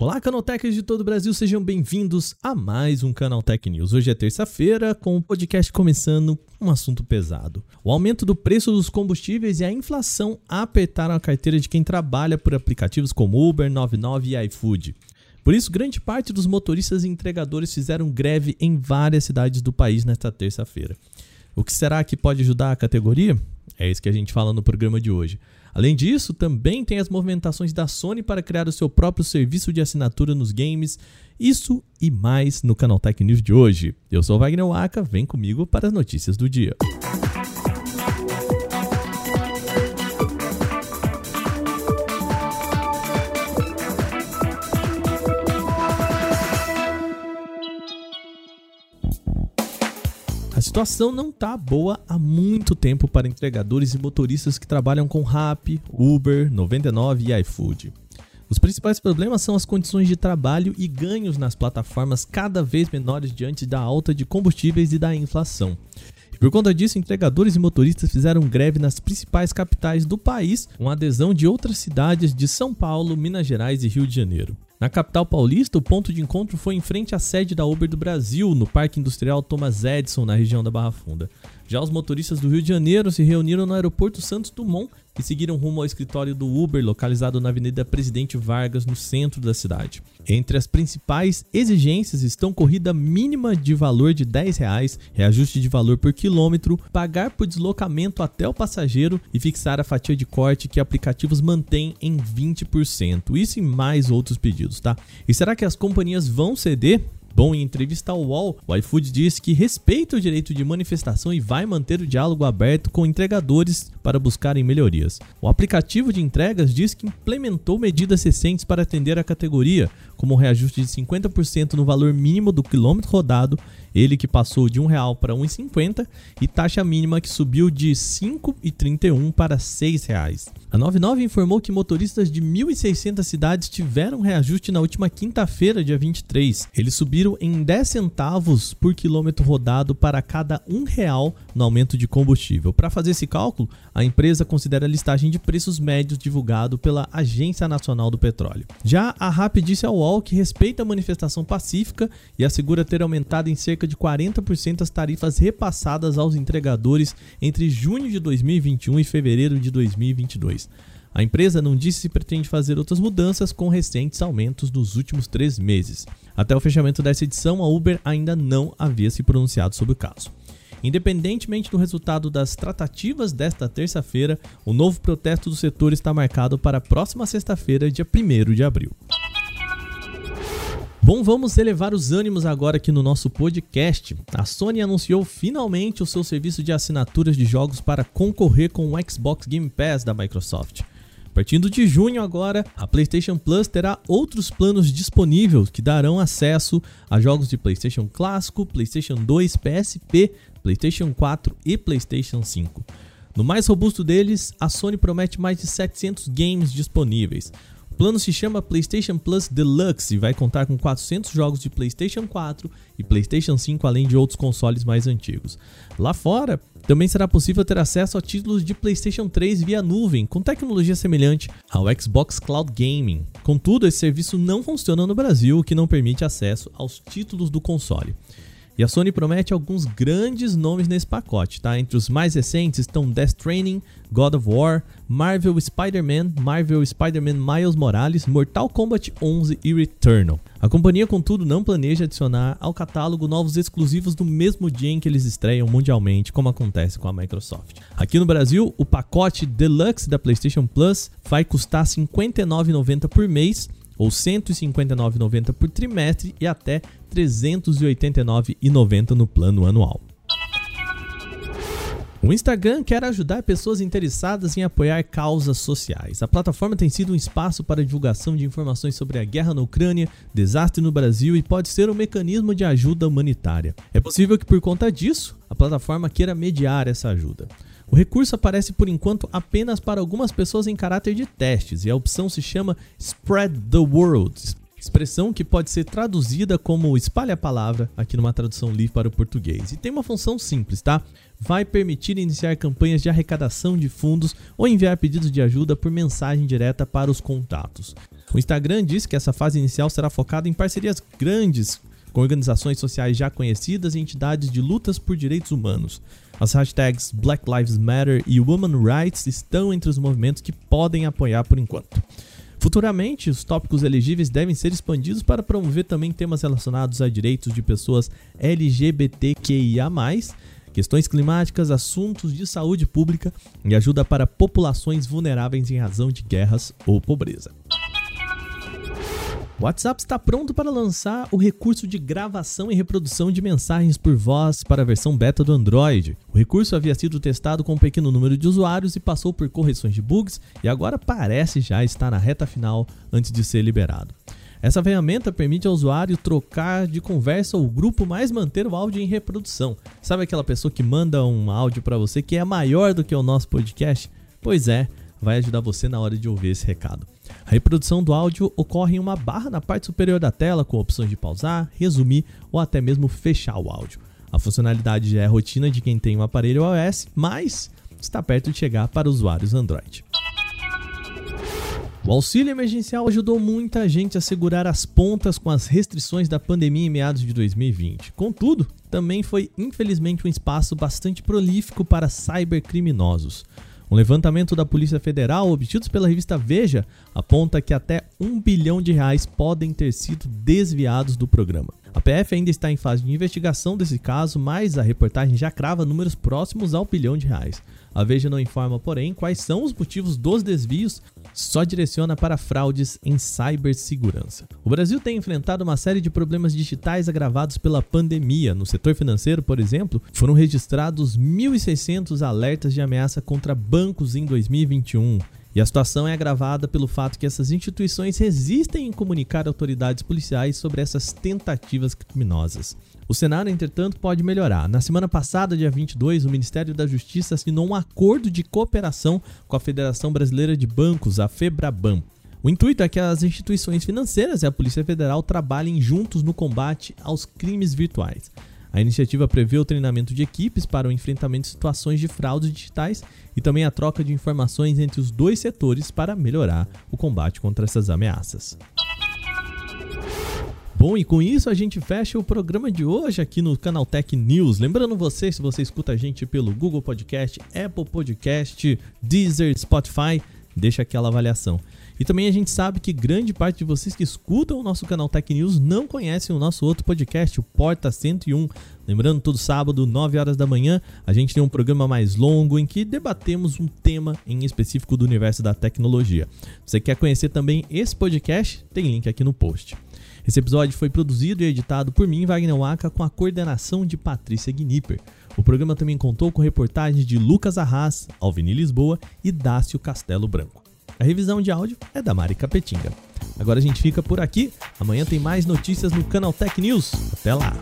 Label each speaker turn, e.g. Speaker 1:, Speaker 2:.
Speaker 1: Olá, Canaltechers de todo o Brasil, sejam bem-vindos a mais um Canaltech News. Hoje é terça-feira, com o podcast começando um assunto pesado. O aumento do preço dos combustíveis e a inflação apertaram a carteira de quem trabalha por aplicativos como Uber, 99 e iFood. Por isso, grande parte dos motoristas e entregadores fizeram greve em várias cidades do país nesta terça-feira. O que será que pode ajudar a categoria? É isso que a gente fala no programa de hoje. Além disso, também tem as movimentações da Sony para criar o seu próprio serviço de assinatura nos games. Isso e mais no Canal Tech News de hoje. Eu sou Wagner Waka, vem comigo para as notícias do dia. A situação não tá boa há muito tempo para entregadores e motoristas que trabalham com Rappi, Uber, 99 e iFood. Os principais problemas são as condições de trabalho e ganhos nas plataformas cada vez menores diante da alta de combustíveis e da inflação. Por conta disso, entregadores e motoristas fizeram greve nas principais capitais do país, com adesão de outras cidades de São Paulo, Minas Gerais e Rio de Janeiro. Na capital paulista, o ponto de encontro foi em frente à sede da Uber do Brasil, no Parque Industrial Thomas Edison, na região da Barra Funda. Já os motoristas do Rio de Janeiro se reuniram no aeroporto Santos Dumont e seguiram rumo ao escritório do Uber, localizado na Avenida Presidente Vargas, no centro da cidade. Entre as principais exigências estão corrida mínima de valor de 10 reais, reajuste de valor por quilômetro, pagar por deslocamento até o passageiro e fixar a fatia de corte que aplicativos mantêm em 20%. Isso e mais outros pedidos, tá? E será que as companhias vão ceder? Bom, em entrevista ao UOL, o iFood disse que respeita o direito de manifestação e vai manter o diálogo aberto com entregadores para buscarem melhorias. O aplicativo de entregas diz que implementou medidas recentes para atender a categoria, como o reajuste de 50% no valor mínimo do quilômetro rodado, ele que passou de R$ 1,00 para R$ 1,50 e taxa mínima que subiu de R$ 5,31 para R$ 6,00. A 99 informou que motoristas de 1.600 cidades tiveram reajuste na última quinta-feira, dia 23. Eles subiram em 10 centavos por quilômetro rodado para cada um real no aumento de combustível. Para fazer esse cálculo, a empresa considera a listagem de preços médios divulgado pela Agência Nacional do Petróleo. Já a RAP disse ao UOL que respeita a manifestação pacífica e assegura ter aumentado em cerca de 40% as tarifas repassadas aos entregadores entre junho de 2021 e fevereiro de 2022. A empresa não disse se pretende fazer outras mudanças com recentes aumentos nos últimos três meses. Até o fechamento dessa edição, a Uber ainda não havia se pronunciado sobre o caso. Independentemente do resultado das tratativas desta terça-feira, o novo protesto do setor está marcado para a próxima sexta-feira, dia 1 de abril. Bom, vamos elevar os ânimos agora aqui no nosso podcast. A Sony anunciou finalmente o seu serviço de assinaturas de jogos para concorrer com o Xbox Game Pass da Microsoft. Partindo de junho agora, a PlayStation Plus terá outros planos disponíveis que darão acesso a jogos de PlayStation clássico, PlayStation 2, PSP, PlayStation 4 e PlayStation 5. No mais robusto deles, a Sony promete mais de 700 games disponíveis plano se chama PlayStation Plus Deluxe e vai contar com 400 jogos de PlayStation 4 e PlayStation 5, além de outros consoles mais antigos. Lá fora, também será possível ter acesso a títulos de PlayStation 3 via nuvem, com tecnologia semelhante ao Xbox Cloud Gaming. Contudo, esse serviço não funciona no Brasil, o que não permite acesso aos títulos do console. E a Sony promete alguns grandes nomes nesse pacote, tá? Entre os mais recentes estão Death Training, God of War, Marvel Spider-Man, Marvel Spider-Man Miles Morales, Mortal Kombat 11 e Returnal. A companhia, contudo, não planeja adicionar ao catálogo novos exclusivos no mesmo dia em que eles estreiam mundialmente, como acontece com a Microsoft. Aqui no Brasil, o pacote Deluxe da PlayStation Plus vai custar R$ 59,90 por mês ou R$ 159,90 por trimestre e até R$ 389,90 no plano anual. O Instagram quer ajudar pessoas interessadas em apoiar causas sociais. A plataforma tem sido um espaço para divulgação de informações sobre a guerra na Ucrânia, desastre no Brasil e pode ser um mecanismo de ajuda humanitária. É possível que, por conta disso, a plataforma queira mediar essa ajuda. O recurso aparece por enquanto apenas para algumas pessoas em caráter de testes e a opção se chama Spread the Word, expressão que pode ser traduzida como espalha a palavra aqui numa tradução livre para o português. E tem uma função simples, tá? Vai permitir iniciar campanhas de arrecadação de fundos ou enviar pedidos de ajuda por mensagem direta para os contatos. O Instagram diz que essa fase inicial será focada em parcerias grandes com organizações sociais já conhecidas e entidades de lutas por direitos humanos. As hashtags Black Lives Matter e Women Rights estão entre os movimentos que podem apoiar por enquanto. Futuramente, os tópicos elegíveis devem ser expandidos para promover também temas relacionados a direitos de pessoas LGBTQIA, questões climáticas, assuntos de saúde pública e ajuda para populações vulneráveis em razão de guerras ou pobreza. O WhatsApp está pronto para lançar o recurso de gravação e reprodução de mensagens por voz para a versão beta do Android. O recurso havia sido testado com um pequeno número de usuários e passou por correções de bugs e agora parece já estar na reta final antes de ser liberado. Essa ferramenta permite ao usuário trocar de conversa ou grupo, mas manter o áudio em reprodução. Sabe aquela pessoa que manda um áudio para você que é maior do que o nosso podcast? Pois é, vai ajudar você na hora de ouvir esse recado. A reprodução do áudio ocorre em uma barra na parte superior da tela com opções de pausar, resumir ou até mesmo fechar o áudio. A funcionalidade já é rotina de quem tem um aparelho iOS, mas está perto de chegar para usuários Android. O auxílio emergencial ajudou muita gente a segurar as pontas com as restrições da pandemia em meados de 2020. Contudo, também foi infelizmente um espaço bastante prolífico para cybercriminosos. Um levantamento da Polícia Federal, obtido pela revista Veja, aponta que até um bilhão de reais podem ter sido desviados do programa. A PF ainda está em fase de investigação desse caso, mas a reportagem já crava números próximos ao bilhão de reais. A Veja não informa, porém, quais são os motivos dos desvios, só direciona para fraudes em cibersegurança. O Brasil tem enfrentado uma série de problemas digitais agravados pela pandemia. No setor financeiro, por exemplo, foram registrados 1.600 alertas de ameaça contra bancos em 2021. E a situação é agravada pelo fato que essas instituições resistem em comunicar autoridades policiais sobre essas tentativas criminosas. O cenário, entretanto, pode melhorar. Na semana passada, dia 22, o Ministério da Justiça assinou um acordo de cooperação com a Federação Brasileira de Bancos, a FEBRABAN. O intuito é que as instituições financeiras e a Polícia Federal trabalhem juntos no combate aos crimes virtuais. A iniciativa prevê o treinamento de equipes para o enfrentamento de situações de fraudes digitais e também a troca de informações entre os dois setores para melhorar o combate contra essas ameaças. Bom, e com isso a gente fecha o programa de hoje aqui no Canal Tech News. Lembrando você, se você escuta a gente pelo Google Podcast, Apple Podcast, Deezer, Spotify, deixa aquela avaliação. E também a gente sabe que grande parte de vocês que escutam o nosso canal Tech News não conhecem o nosso outro podcast, o Porta 101. Lembrando, todo sábado, 9 horas da manhã, a gente tem um programa mais longo em que debatemos um tema em específico do universo da tecnologia. Você quer conhecer também esse podcast? Tem link aqui no post. Esse episódio foi produzido e editado por mim, Wagner Waka, com a coordenação de Patrícia Gnipper. O programa também contou com reportagens de Lucas Arras, Alvini Lisboa e Dácio Castelo Branco. A revisão de áudio é da Mari Capetinga. Agora a gente fica por aqui. Amanhã tem mais notícias no Canal Tech News. Até lá!